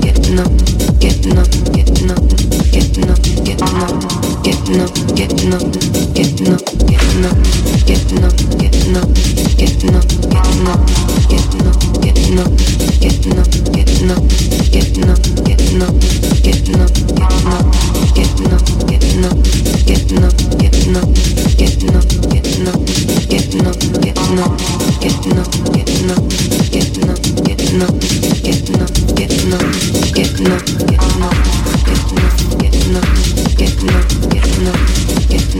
get numb, get numb, get numb, get numb, get numb, get numb. Get enough, get enough, get enough, get enough, get enough. get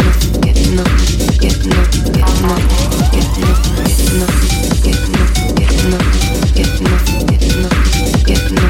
enough, get enough.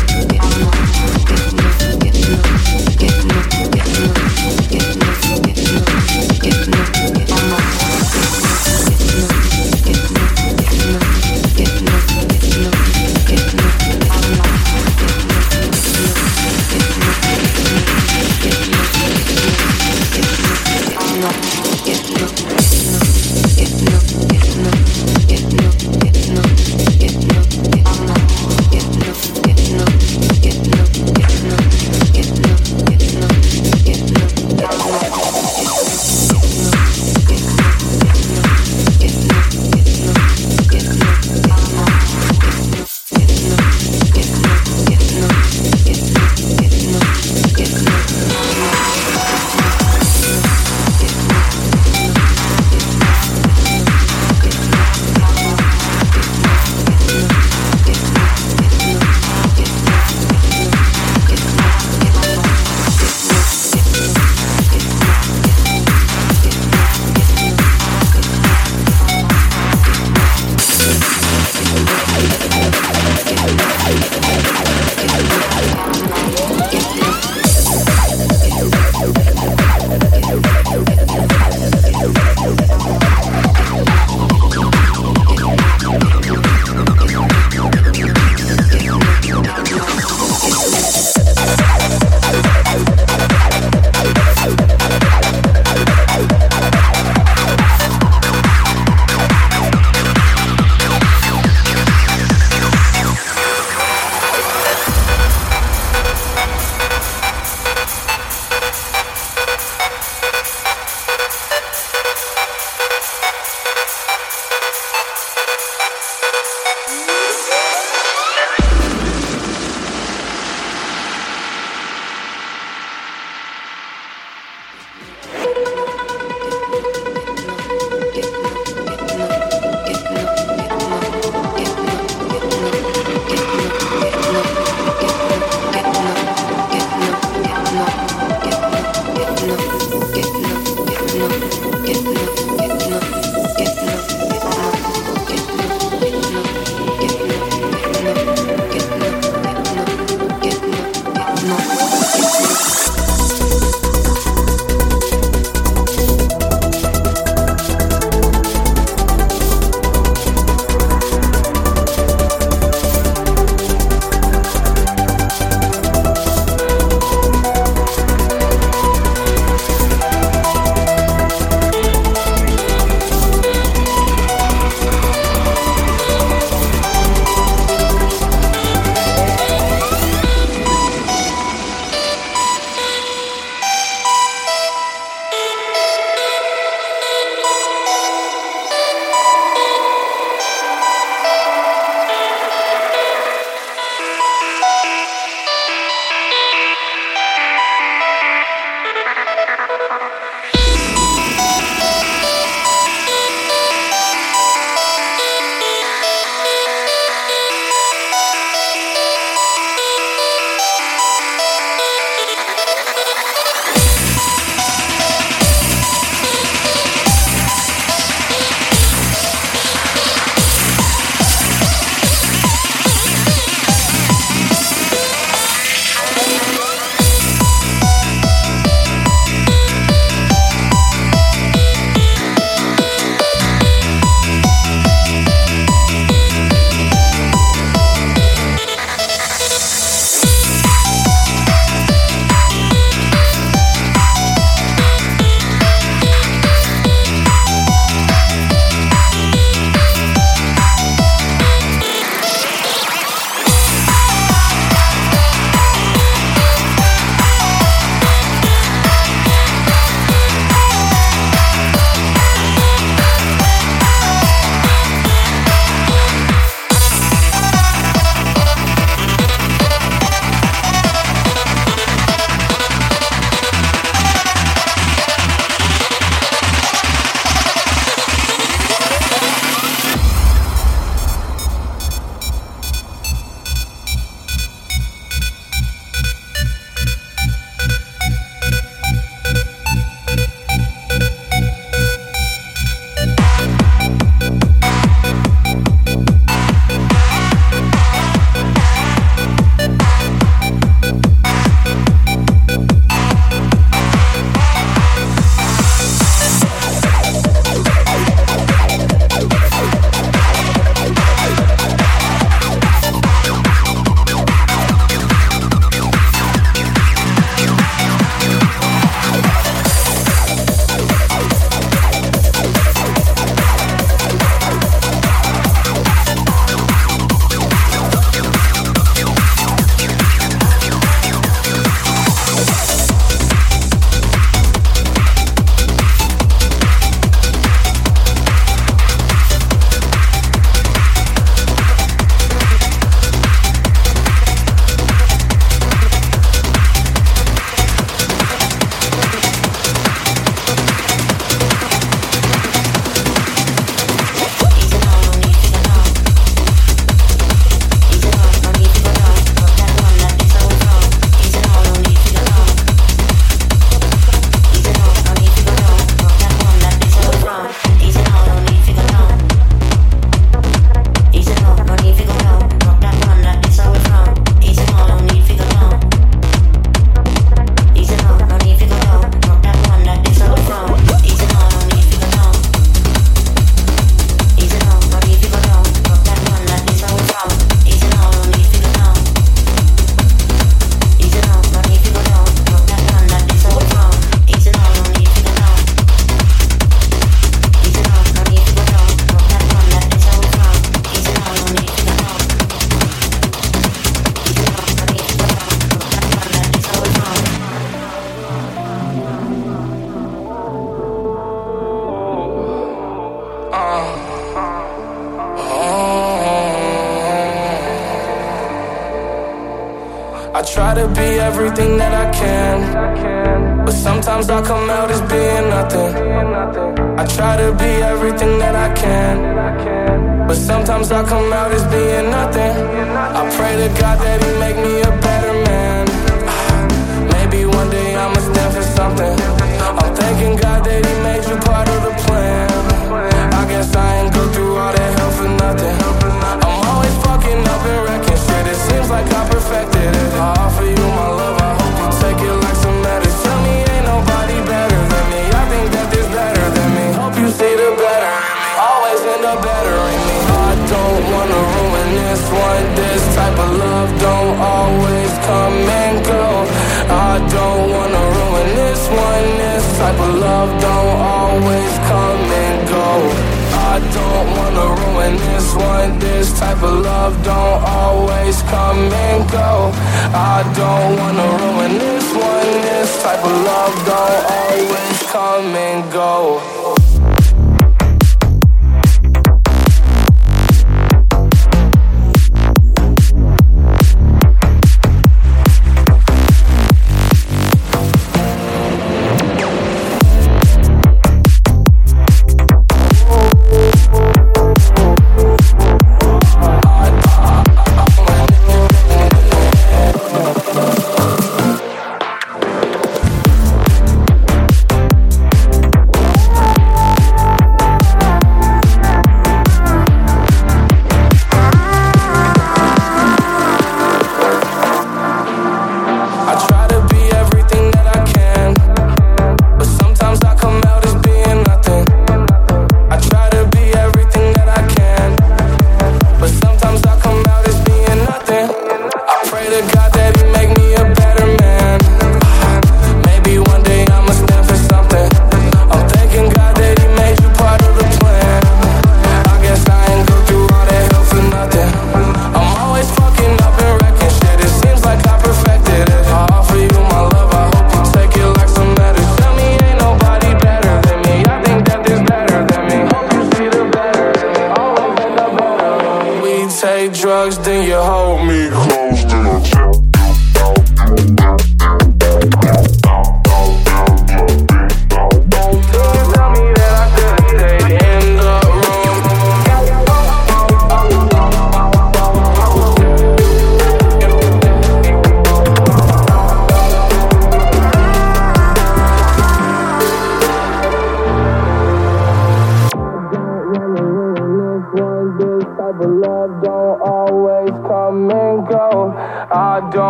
this type of love, don't always come and go. I don't wanna ruin this one. This type of love don't always come and go.